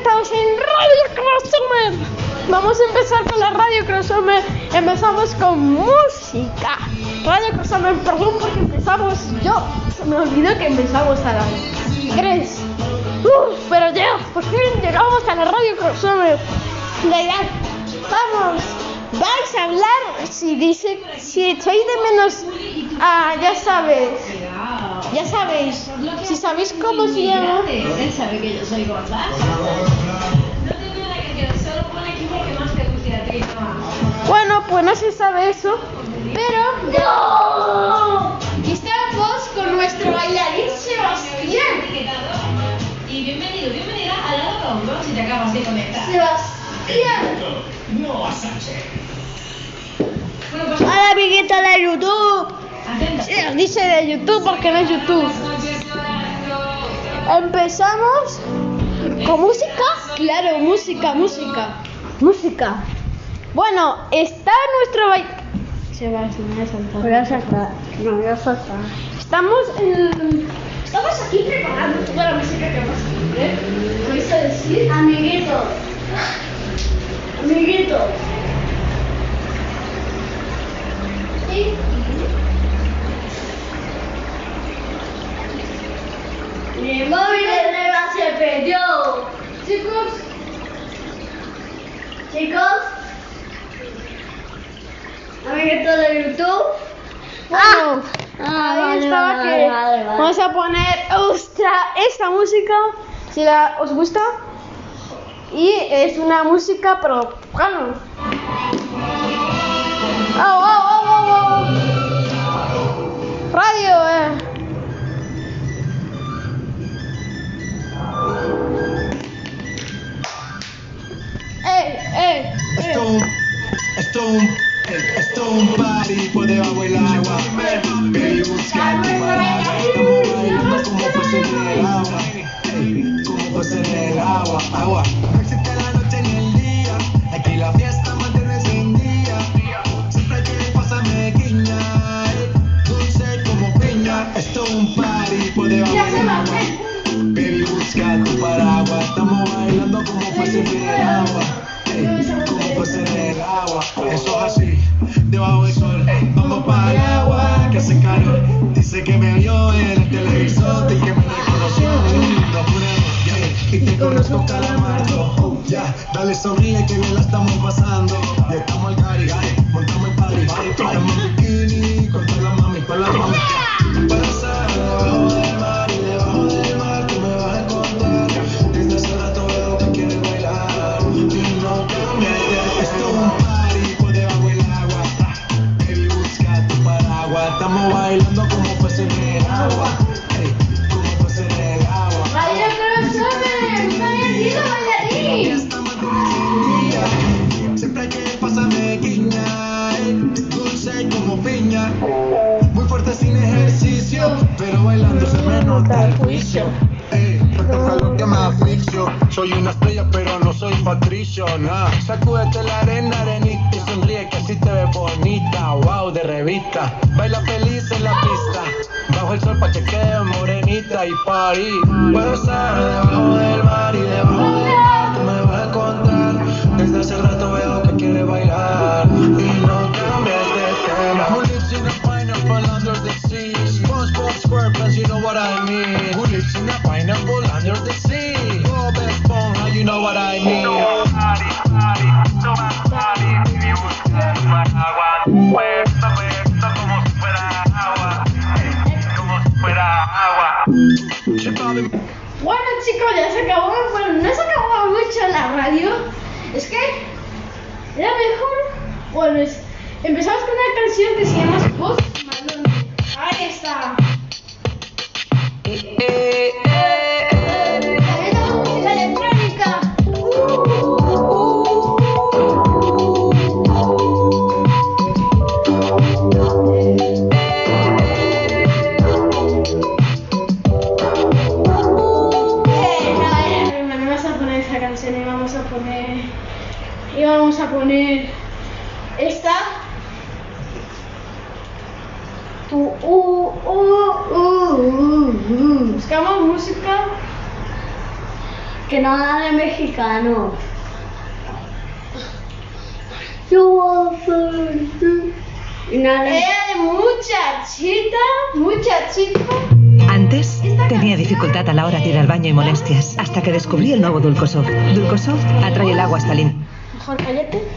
estamos en Radio Crossover. Vamos a empezar con la Radio Crossover. Empezamos con música. Radio Crossover, perdón, porque empezamos yo. Se me olvidó que empezamos a las 3. Uf, pero ya, por fin llegamos a la Radio Crossover. La edad. Vamos, vais a hablar si dice, si echáis de menos, ah, ya sabes. Ya sabéis, si sabéis cómo se llama. Él sabe que yo soy gorda. Bueno, pues no se sabe eso, pero. ¡No! Estamos con nuestro bailarín Sebastián. Y bienvenido, bienvenida al lado de hombro si te acabas de conectar. Sebastián. No, Sánchez. Hola, amiguita de YouTube. Dice de YouTube porque no es YouTube. Empezamos con música. Claro, música, música. Música. Bueno, está nuestro baile. Se va, se me va a saltar. Voy a saltar. No, voy a saltar. Estamos en. Estamos aquí preparando toda la música que vamos a poner. a decir? Amiguitos. Amiguitos. ¿Sí? Mi móvil de Reba se perdió. Chicos, chicos, amiguitos de YouTube. Ah. Ah. Ah, bueno, vamos a poner ostra, esta música. Si la, os gusta. Y es una música pero bueno. descubrí el nuevo Dulcosoft. Dulcosoft atrae el agua hasta el... Mejor cállate.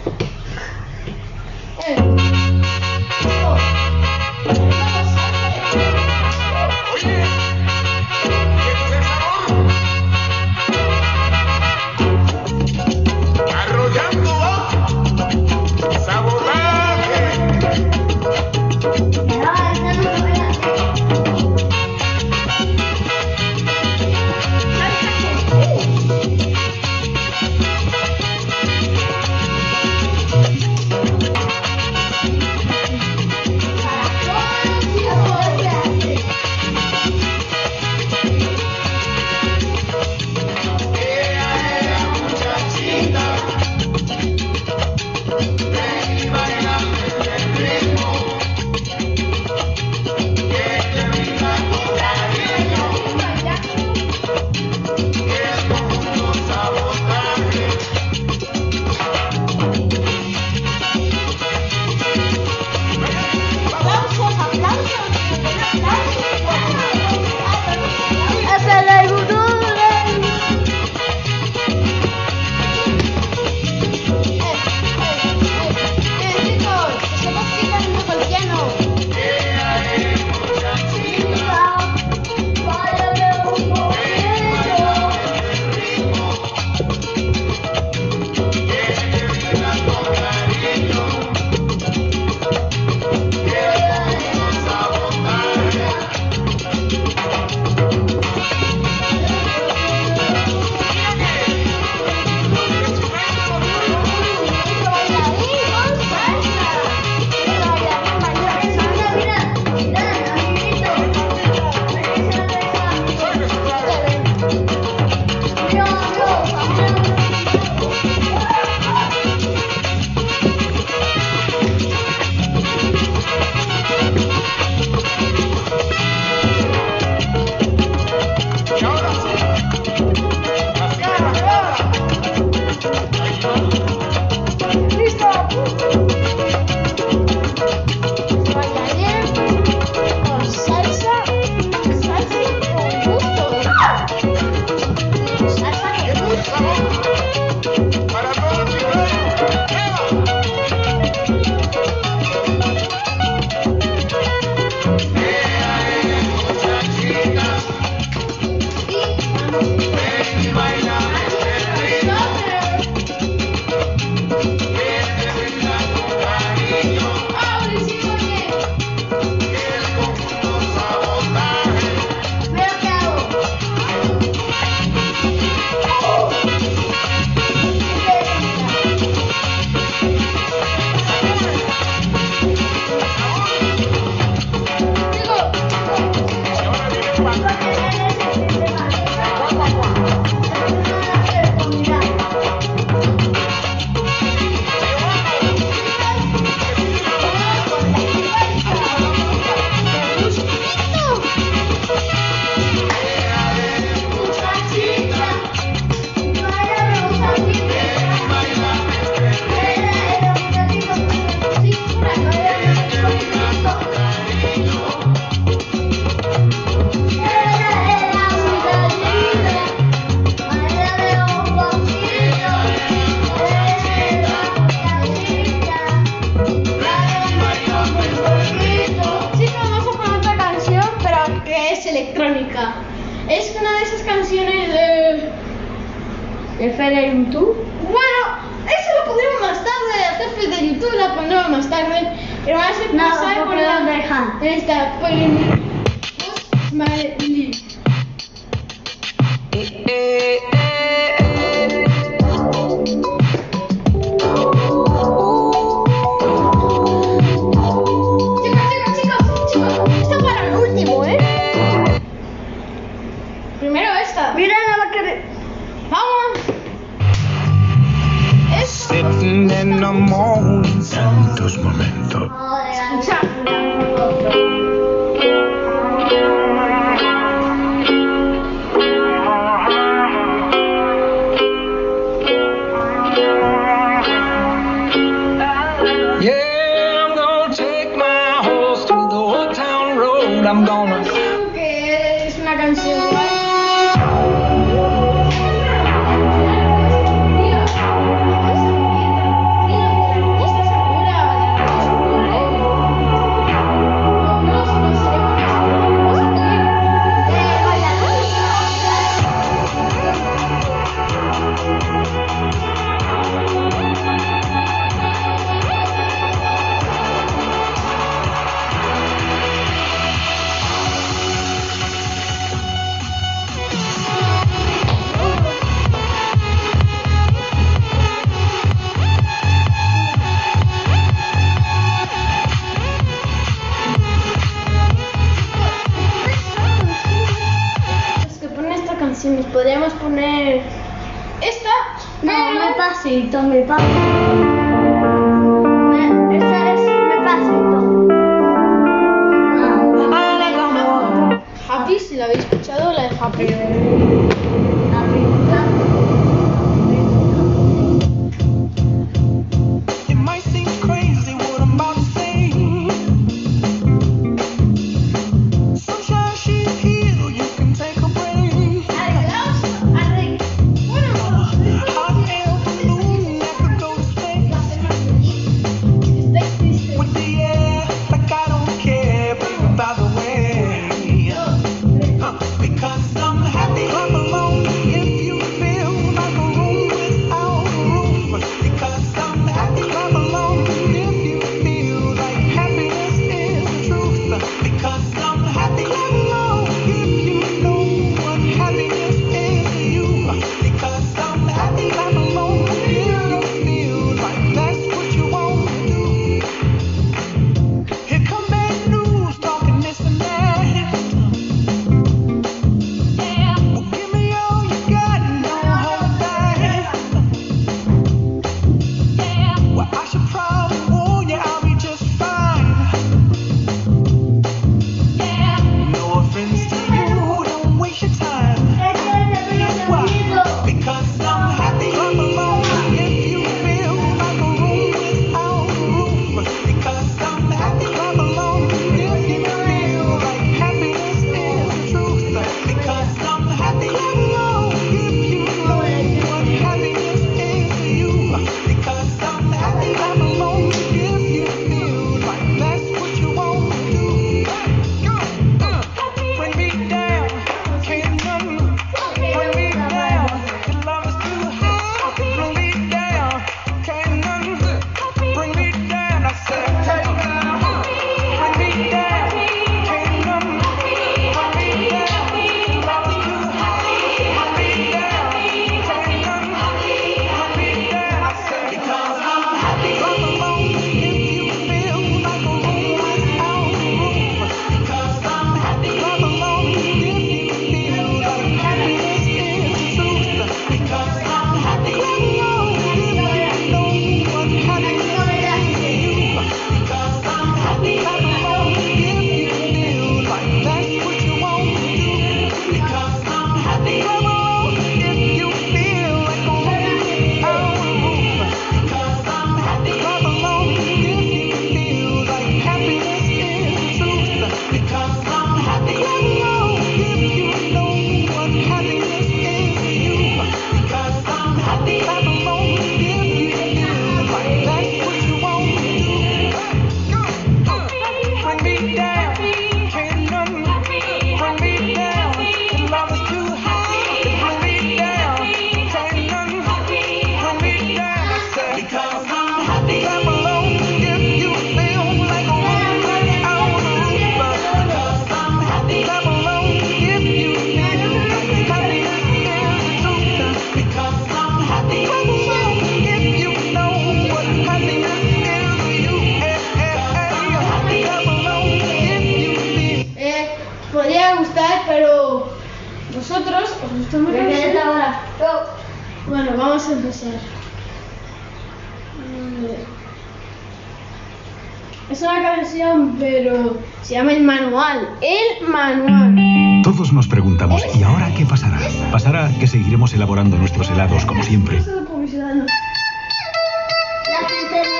Pues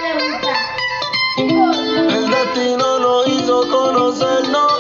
le gusta. El destino nos hizo conocernos.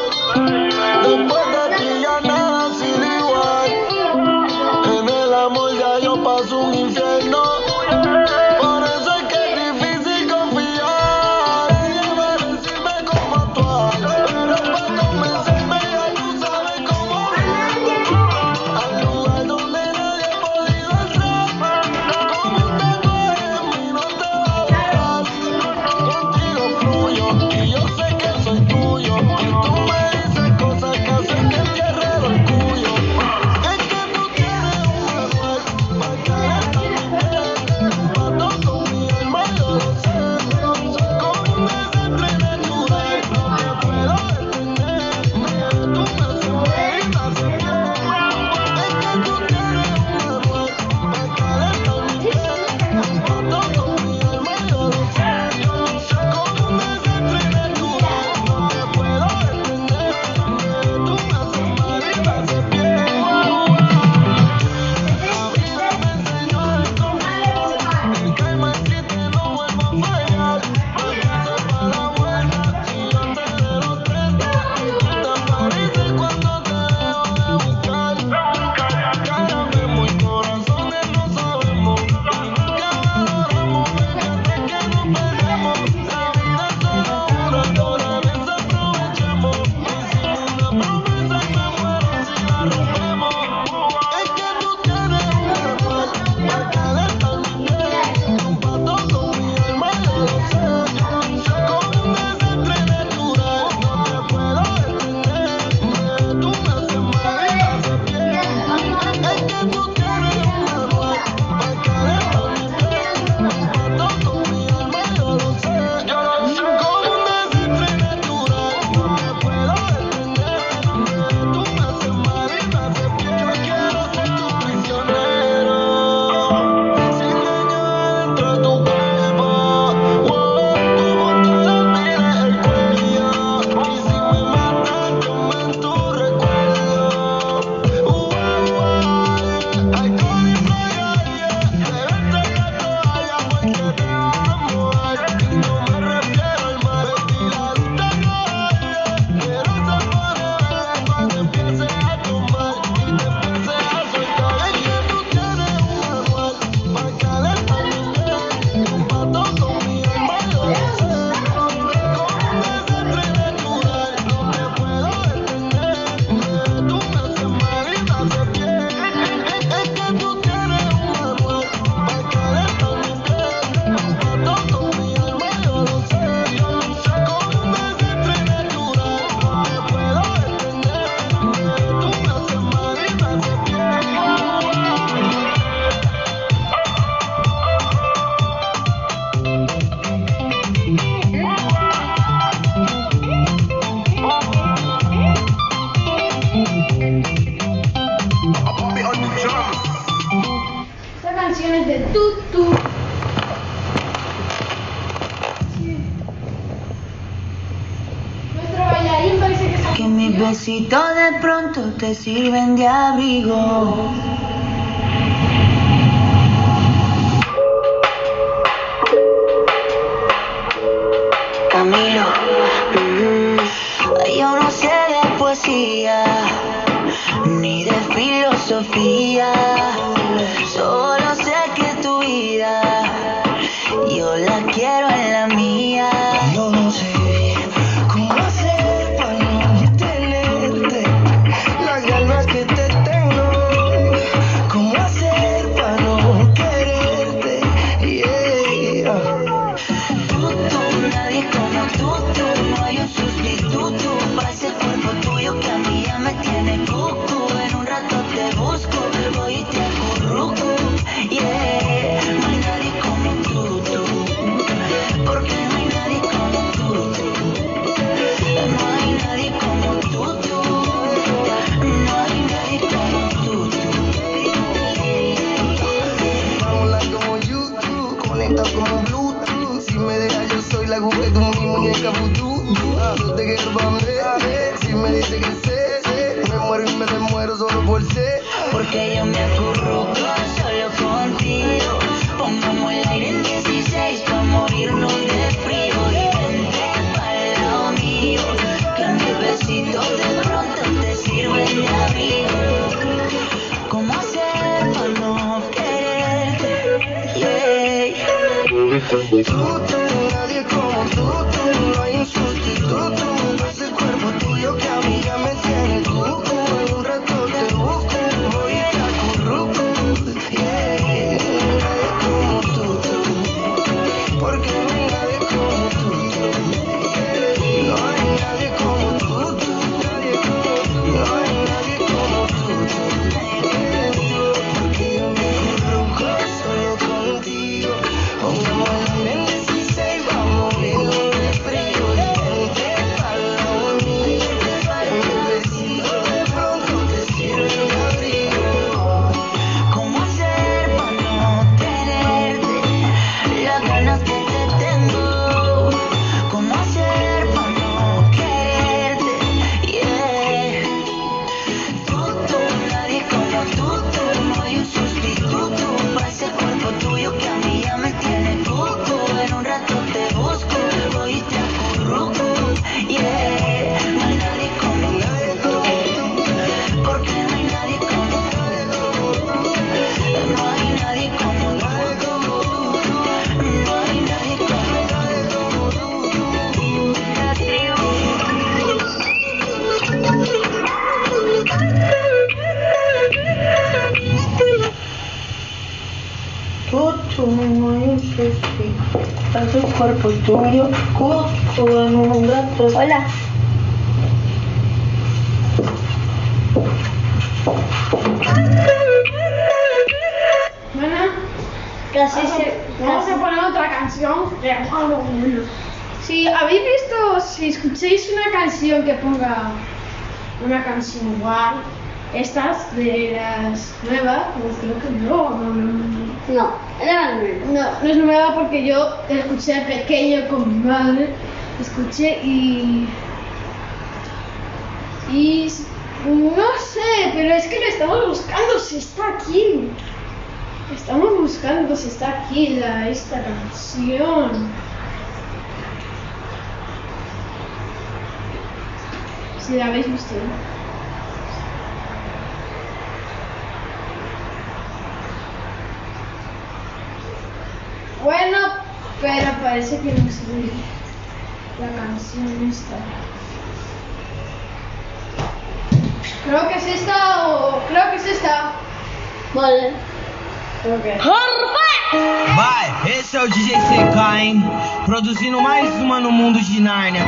te sirven de abrigo. Puta una canción guay. Estas de las nuevas, pues creo que no, no, no, no. No, era No, no es nueva porque yo escuché pequeño con mi madre, escuché y. Y. No sé, pero es que lo estamos buscando, si está aquí. Estamos buscando si está aquí la, esta canción. Seria é a mesma estrela. Bueno, pero parece que no a la canción esta. Creo que es esta o creo que es esta. Vale. Okay. Vai, esse é o DJ CK, hein? Produzindo mais uma no mundo de Narnia.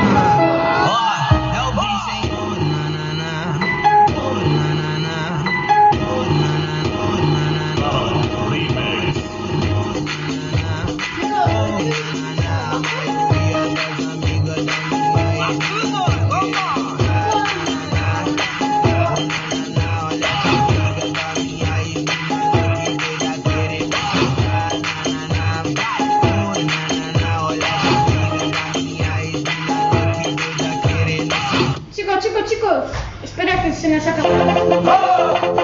Herkesin yaşa kadar.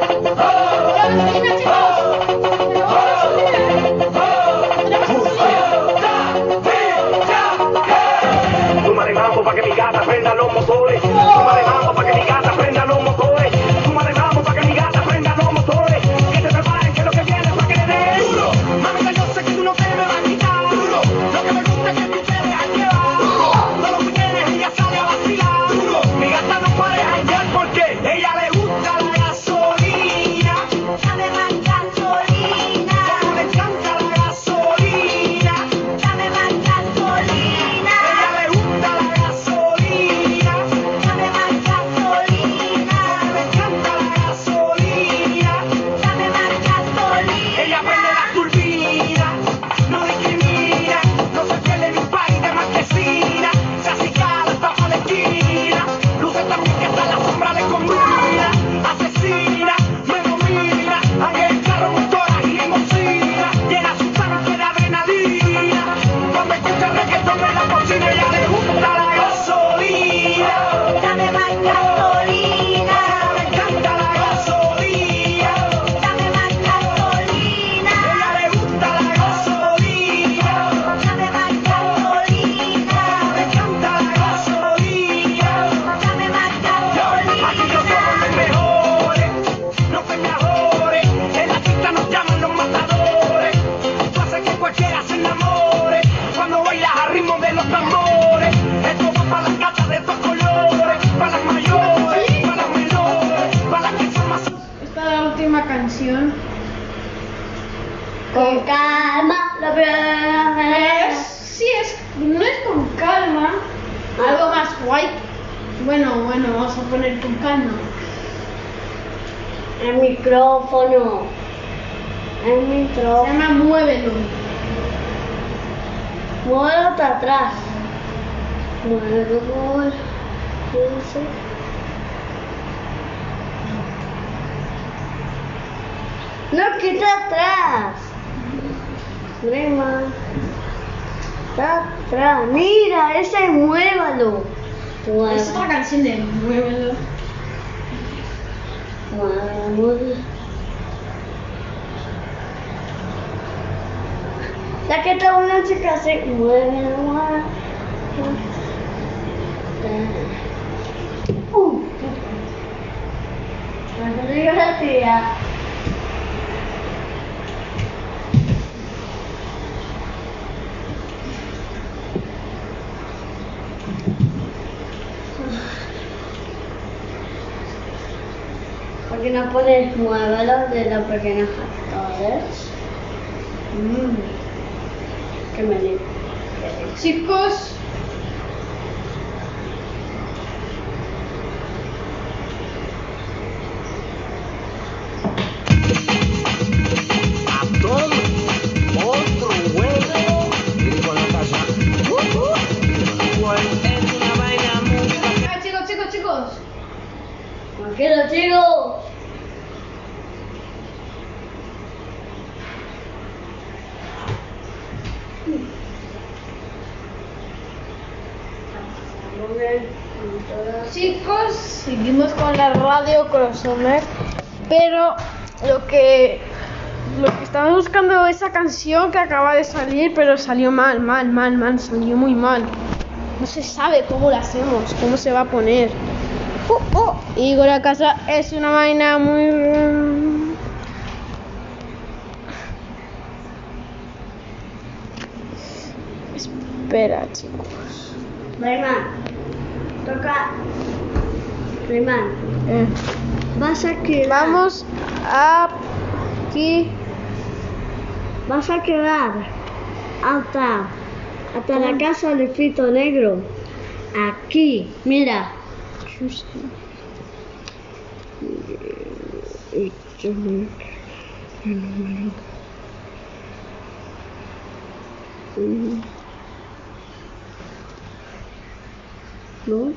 La que está una chica se mueve Porque no puedes moverlos de los pequeños Chicos, radio crossover, pero lo que lo que estaba buscando esa canción que acaba de salir, pero salió mal, mal, mal, mal, salió muy mal. No se sabe cómo la hacemos, cómo se va a poner. Uh. Y con la casa es una vaina muy. Espera, chicos. Rayman, toca. Rayman. Eh, vas a quedar. Vamos aquí. Vas a quedar hasta, hasta la casa del pito negro. Aquí, mira. ¿No?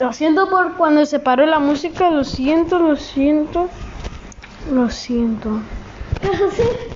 Lo siento por cuando se paró la música, lo siento, lo siento, lo siento.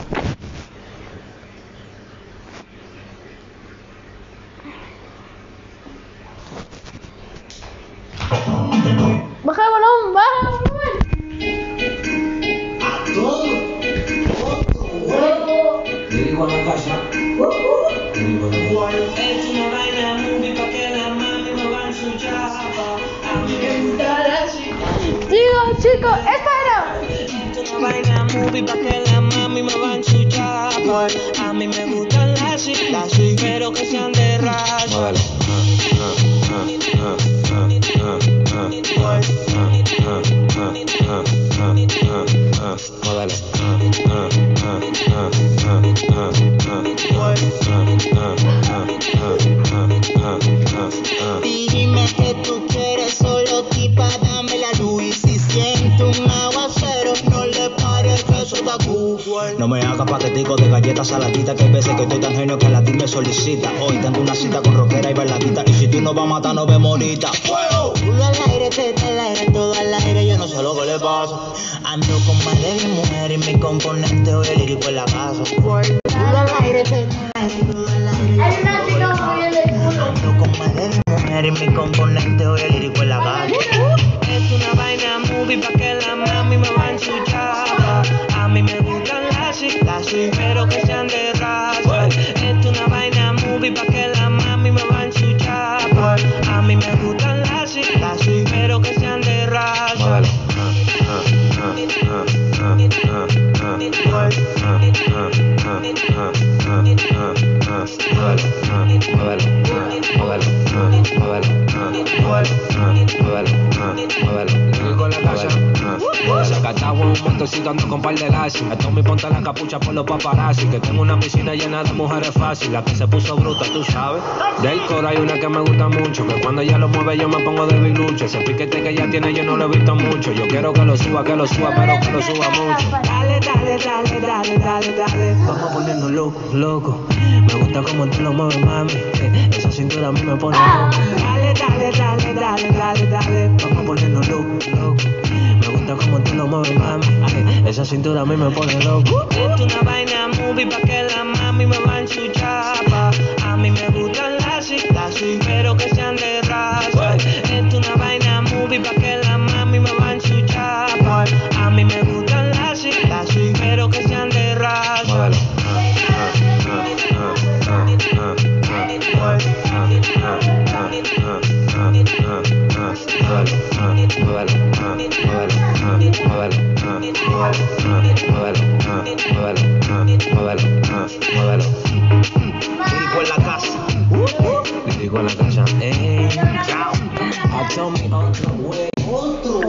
mi componente hoy el los paparazzi. Que tengo una piscina llena de mujeres fácil. La que se puso bruta, tú sabes. Del coro hay una que me gusta mucho. Que cuando ella lo mueve yo me pongo de bilucho. Ese piquete que ella tiene yo no lo he visto mucho. Yo quiero que lo suba, que lo suba, pero que lo suba mucho. Dale, dale, dale, dale, dale, dale. Vamos ponernos loco, loco. Me gusta como tú lo mueves, mami. Eh, Esa cintura a mí me pone loco. Dale, dale, dale, dale, dale, dale. Vamos ponernos loco, loco. Como tú lo mueves, mami. Eh, Esa cintura a mí me pone loco. Es una vaina movie pa' que la mami me va a ensuciar. pa. A mí me gustan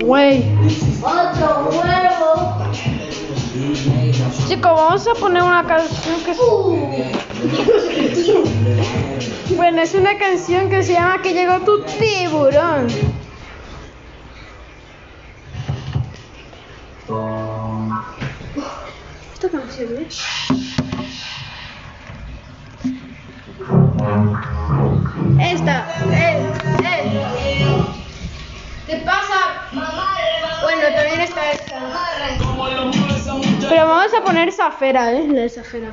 Güey. Chicos, vamos a poner una canción que es... Bueno, es una canción que se llama Que llegó tu tiburón. Esta canción es... poner Zafera, ¿eh? La de Zafera.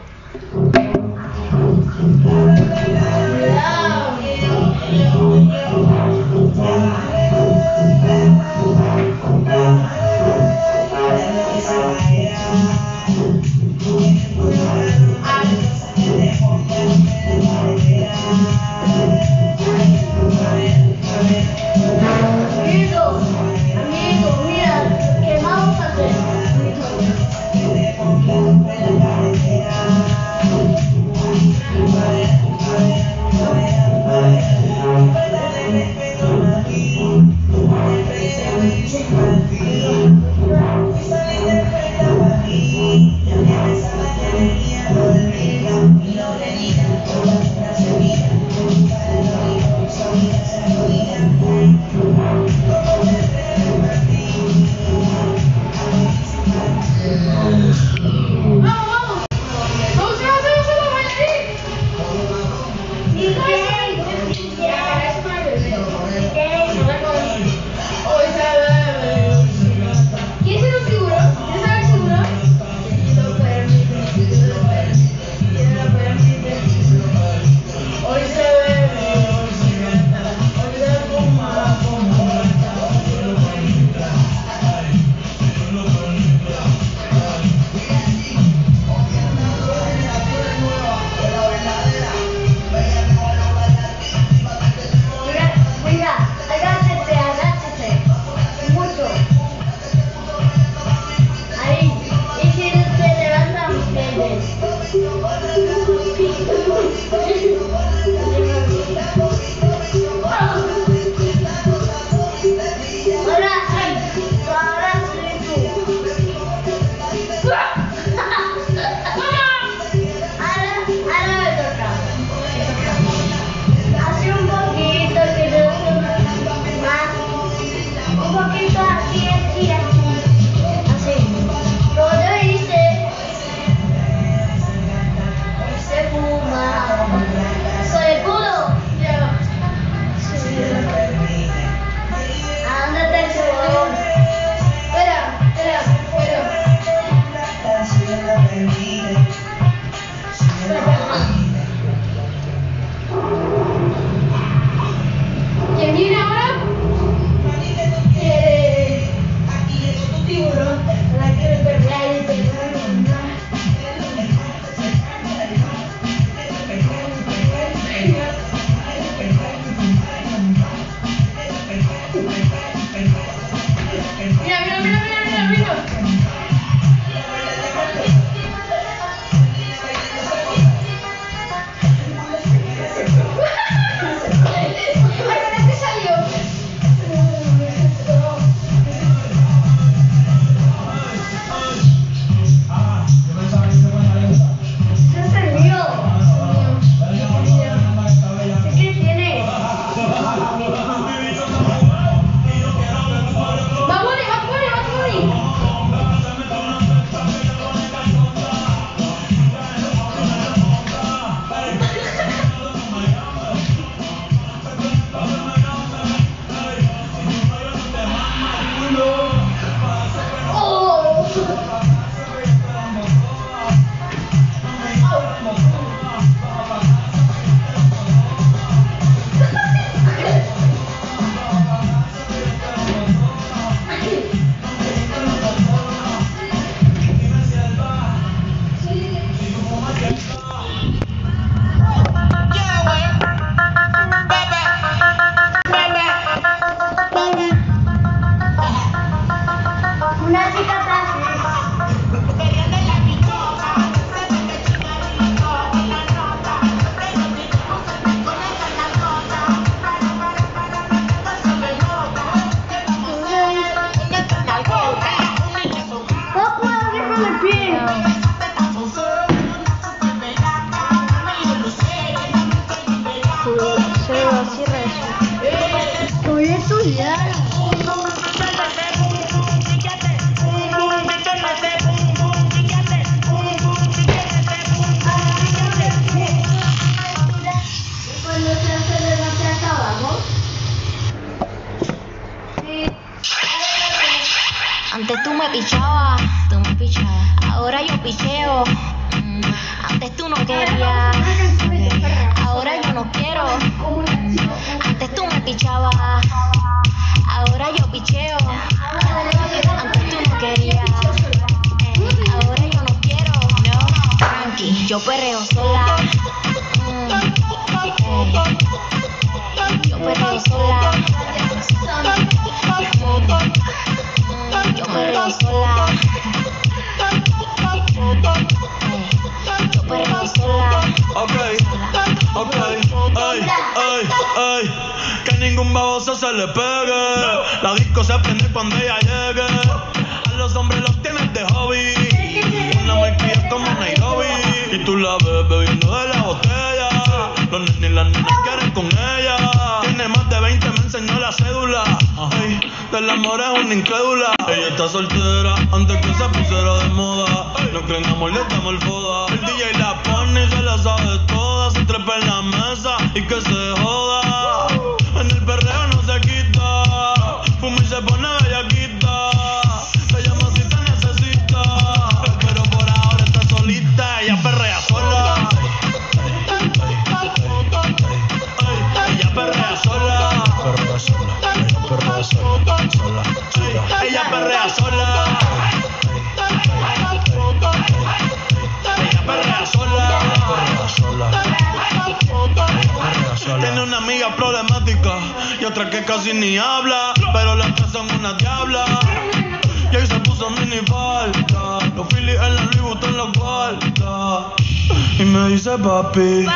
Papi,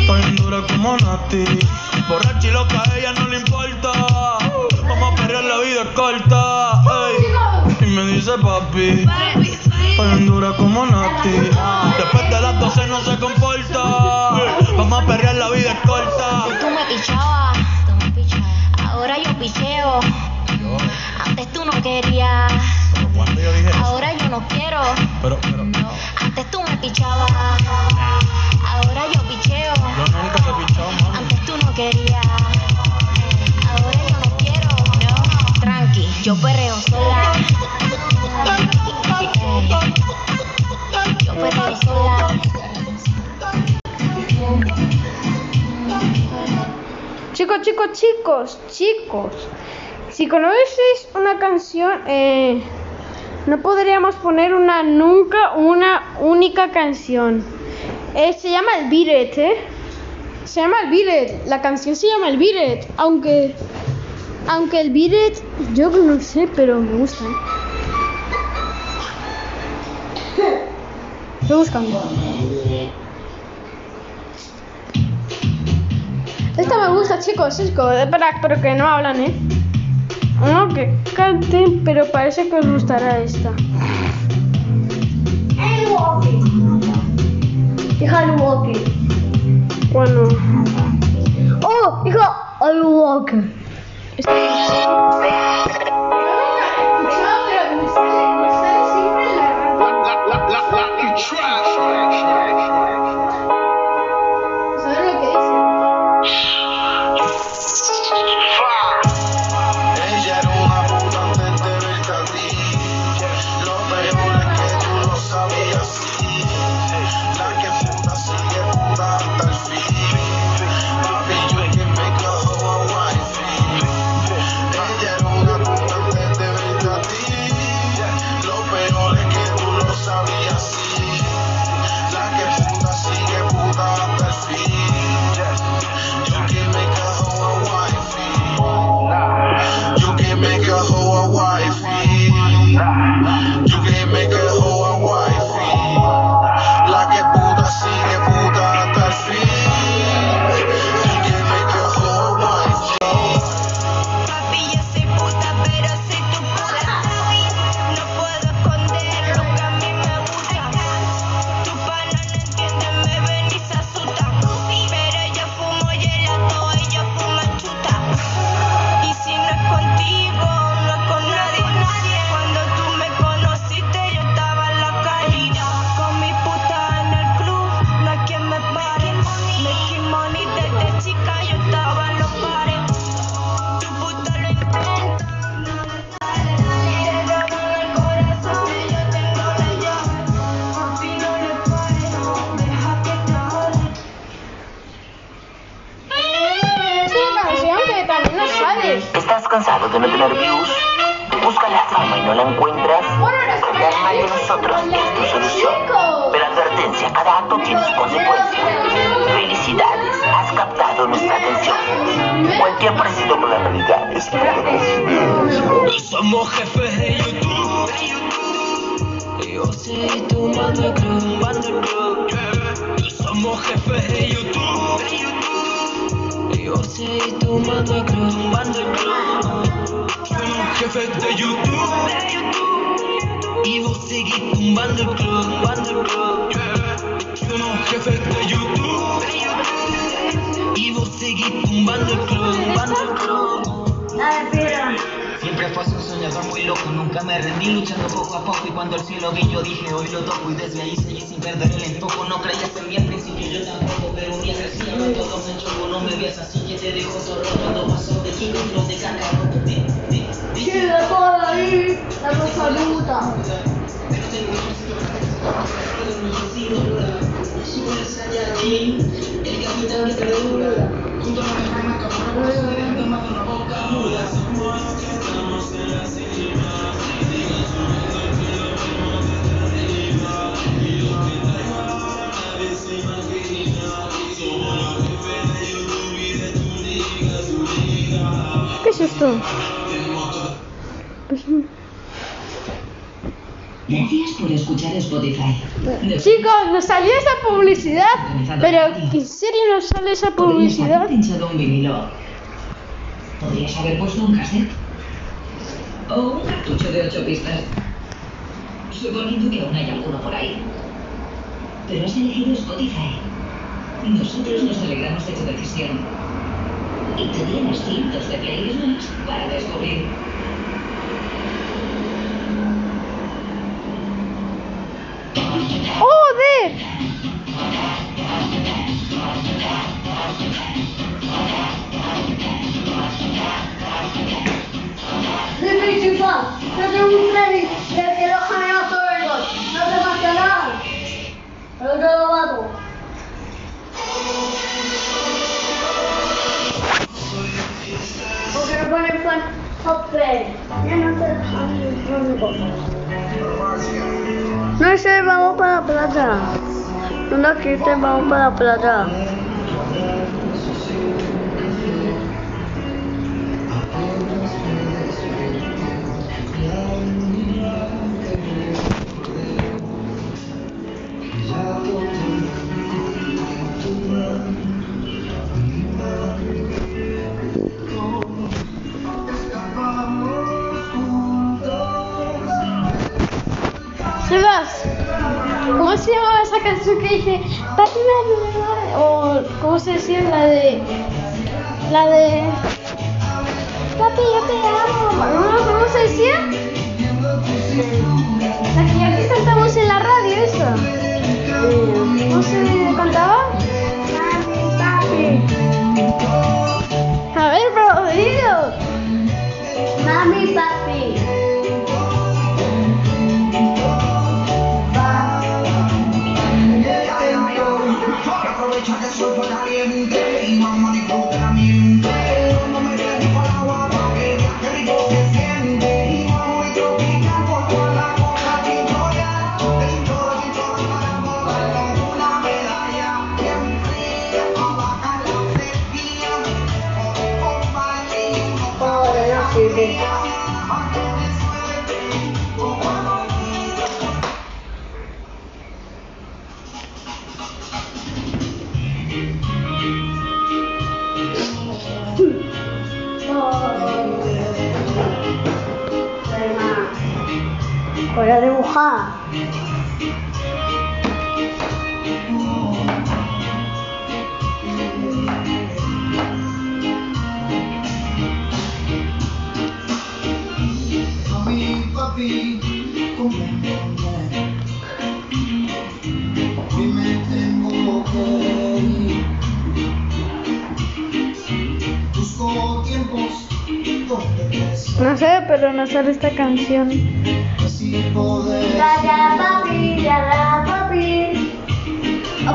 estoy en dura como Nati. Borracha y loca, a ella no le importa. Vamos a perrear, la vida es corta. ey. Y me dice papi, estoy en dura como Nati. Después de las 12 no se comporta. Vamos a perrear, la vida es corta. Tú me pichabas, tú me pichabas. Ahora yo picheo. Antes tú no querías. Cuando yo dije eso, Ahora yo no quiero. pero, pero, Antes tú me pichabas. Querías. Ahora no quiero. Tranqui, yo perreo sola. Yo perreo sola. Chicos, chicos, chicos, chicos. Si conocéis una canción, eh, no podríamos poner una nunca una única canción. Eh, se llama el Beat ¿eh? Se llama el Beat. La canción se llama el Beat. Aunque, aunque el Beat yo no sé, pero me gusta. ¿eh? Estoy buscando. Esta me gusta, chicos, chicos. Espera, pero que no hablan, ¿eh? No, que canten, pero parece que os gustará esta. Hija del walkie. Bueno, Oh, hija del walkie. ¿sabes Y vos seguís tumbando el club, tumbando el club. Somos jefes de YouTube. Y vos seguís tumbando el club, tumbando el club. Siempre fue un soñador muy loco, nunca me rendí luchando poco a poco y cuando el cielo vi yo dije hoy lo toco y desde ahí seguí sin perder el enfoco, no creías en mí al principio yo tampoco, pero un día crecía, no todo me choco, no me veas así que te dejo solo cuando paso de chico y de cosa luta. El capitán ¿Qué es esto? Gracias por escuchar Spotify. Chicos, nos salió esa publicidad. Pero, ¿en serio nos sale esa publicidad? pinchado un vinilo. Podrías haber puesto un cassette. O un cartucho de ocho pistas. Suponiendo que aún hay alguno por ahí. Pero has elegido Spotify. Nosotros nos alegramos de tu decisión. Y te tienes cientos de playlists para descubrir. ¡Joder! Dime chicos, no te gustaría que que lo genera todo el gol. No te pasa nada. Pero yo lo hago. Porque no ponen fan Hopper. Ya no te No sé, vamos para la playa. No quieres, vamos para la playa. ¿Cómo se llamaba esa canción que dije? Papi, me ayuda"? O, ¿cómo se decía? La de. La de. Papi, yo te amo. ¿Cómo, se decía? La que aquí cantamos en la radio, esa. ¿Cómo se cantaba? Papi, A Aprovecha que el sol Voy a dibujar. No sé, pero no sale esta canción mi poder. Para papi, para papi. O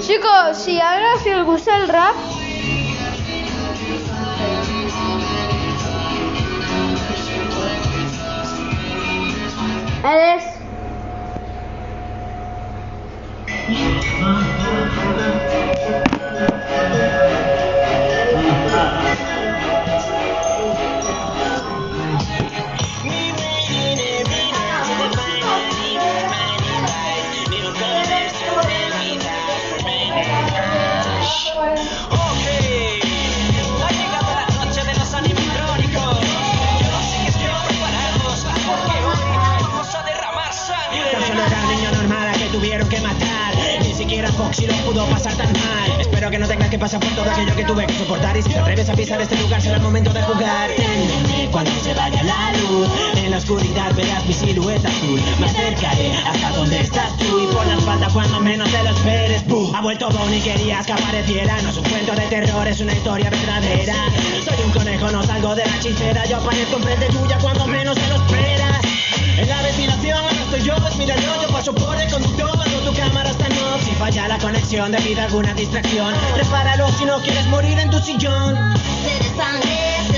Chicos, si ahora si os gusta el rap, Ela é Foxy lo pudo pasar tan mal. Espero que no tengas que pasar por todo aquello que tuve que soportar. Y si te atreves a pisar este lugar, será el momento de jugar. Cuando se vaya la luz. En la oscuridad verás mi silueta azul. Me acercaré hasta donde estás tú. Y por la espalda cuando menos te lo esperes. ¡Bum! Ha vuelto Bonnie, querías que apareciera. No es un cuento de terror, es una historia verdadera. Soy un conejo, no salgo de la chistera. Yo aparezco enfrente tuya cuando menos te lo esperas. En la ventilación, estoy yo, es mi yo paso por el conductor, cuando tu cámara está off. Si falla la conexión debido a alguna distracción, repáralo si no quieres morir en tu sillón. De sangre,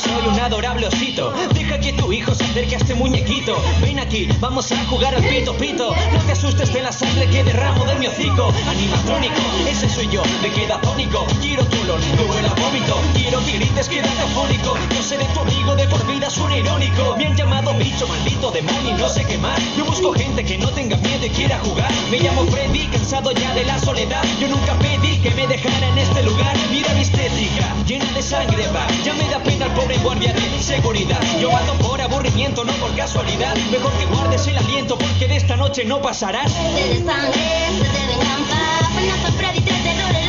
soy un adorable osito. Tu hijo se acerque a este muñequito. Ven aquí, vamos a jugar al pito pito. No te asustes de la sangre que derramo de mi hocico. Animatrónico, ese soy yo, me queda tónico. Quiero olor, tu huele a vómito. Quiero que grites, quédate afónico. Yo seré tu amigo de por vida, suena irónico. Me han llamado bicho, maldito demonio, y no sé qué más. Yo busco gente que no tenga miedo y quiera jugar. Me llamo Freddy, cansado ya de la soledad. Yo nunca pedí que me dejara en este lugar. Mira mi estética, llena de sangre va. Ya me da pena el pobre guardia de seguridad. Yo ando por aburrimiento, no por casualidad. Mejor que guardes el aliento porque de esta noche no pasarás. Sed de sangre, de venganza, Fernando predice el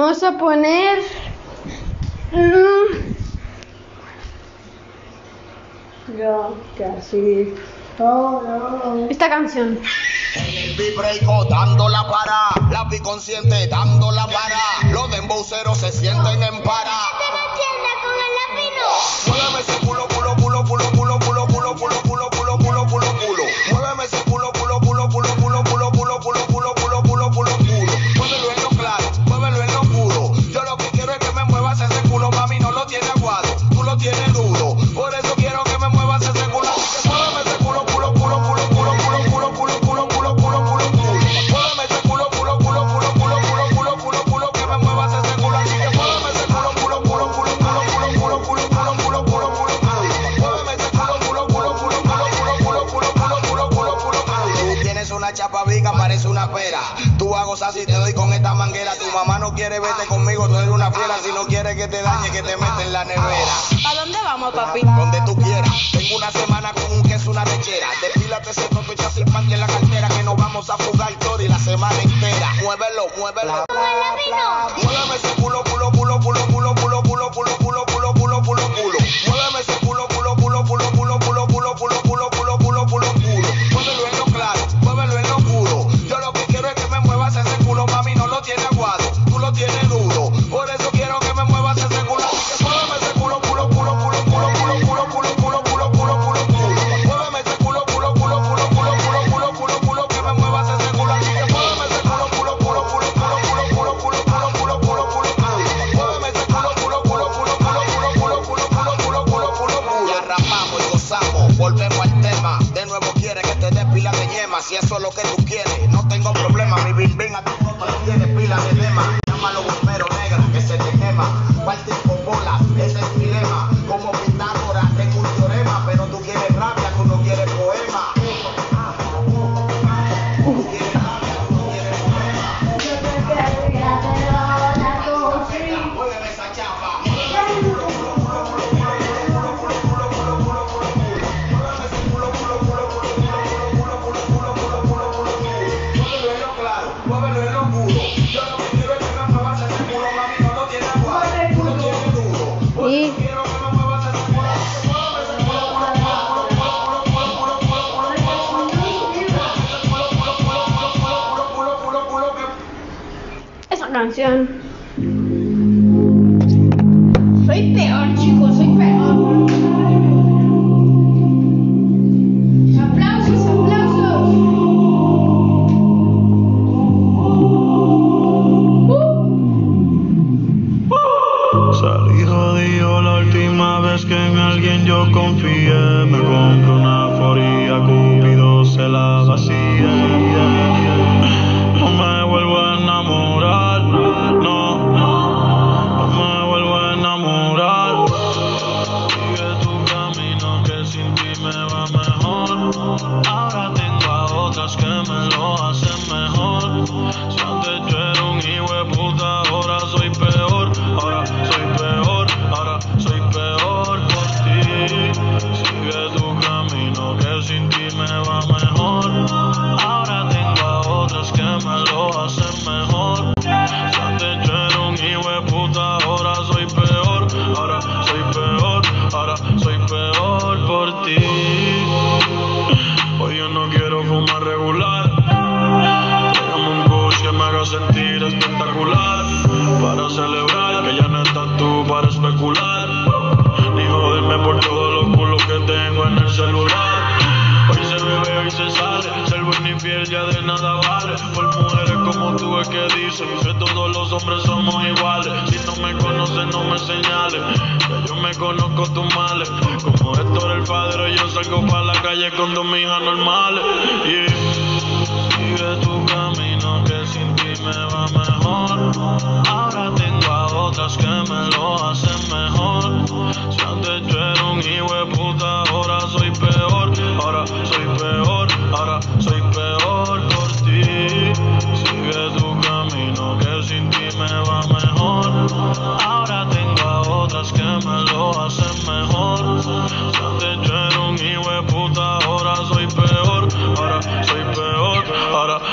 Vamos a poner. mm, Ya, casi. Oh, no. Esta canción. El breako dando la para, la consciente dando la para, los demboceros se sienten en para. Muéveme ese culo, quieres, vete conmigo, tú eres una fiera. Si no quieres que te dañe, que te mete en la nevera. ¿Para dónde vamos, papi? Donde tú quieras. Tengo una semana con un queso, una lechera. Despílate ese coche, sin pan en la cartera. Que nos vamos a fugar todo y la semana entera. Muévelo, muévelo.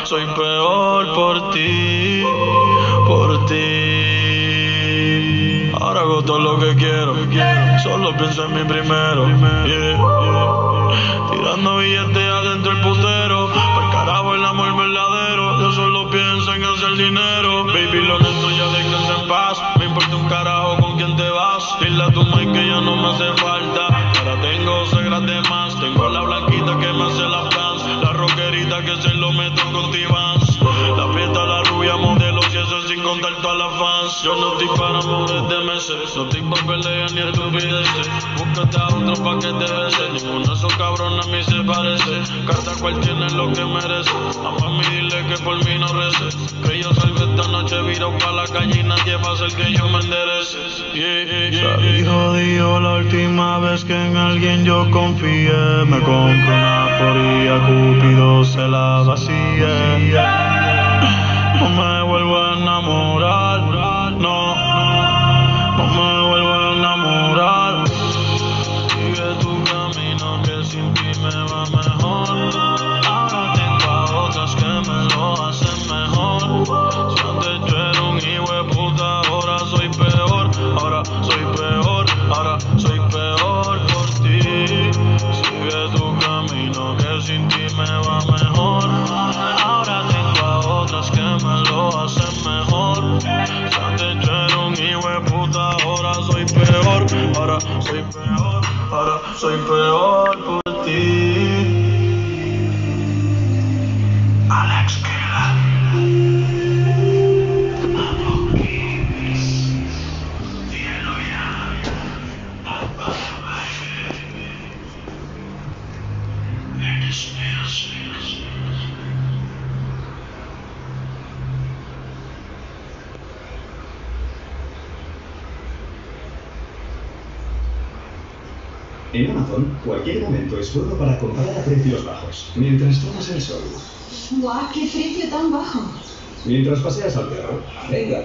soy peor por ti, por ti. Ahora hago todo lo que quiero, solo pienso en mi primero. Yeah, yeah. Tirando billetes Yo no estoy para amores de meses, no estoy para peleas ni estupideces. Búscate a otro pa' que te bese, ninguna de esos cabrones a mí se parece. Cada cual tiene lo que merece, a mami dile que por mí no reces. Que yo salgo esta noche viro pa' la calle y nadie va a hacer que yo me enderece. Yeah, yeah, jodido la última vez que en alguien yo confié. Me compré una foría, Cupido se la vacía. Soy peor Amazon, cualquier momento es bueno para comprar a precios bajos, mientras tomas el sol, ¡Guau! ¡Qué precio tan bajo! mientras paseas al perro. Venga.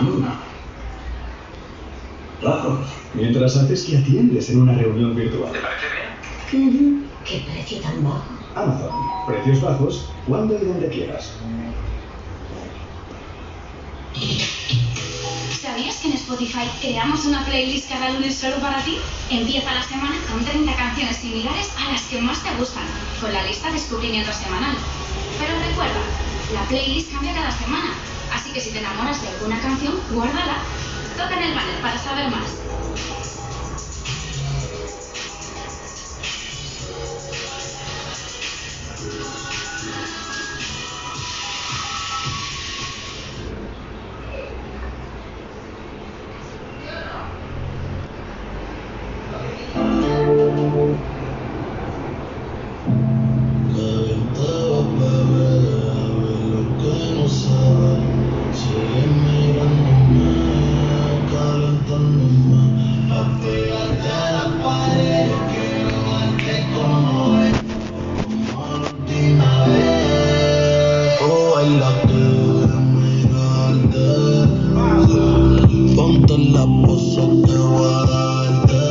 Mm. Bajo. Mientras haces que atiendes en una reunión virtual. ¡Qué precio tan bajo! Amazon. Precios bajos, cuando y donde quieras. ¿Sabías que en Spotify creamos una playlist cada lunes solo para ti? Empieza la semana con 30 canciones similares a las que más te gustan, con la lista Descubrimiento Semanal. Pero recuerda, la playlist cambia cada semana, así que si te enamoras de alguna canción, guárdala. Toca en el banner para saber más.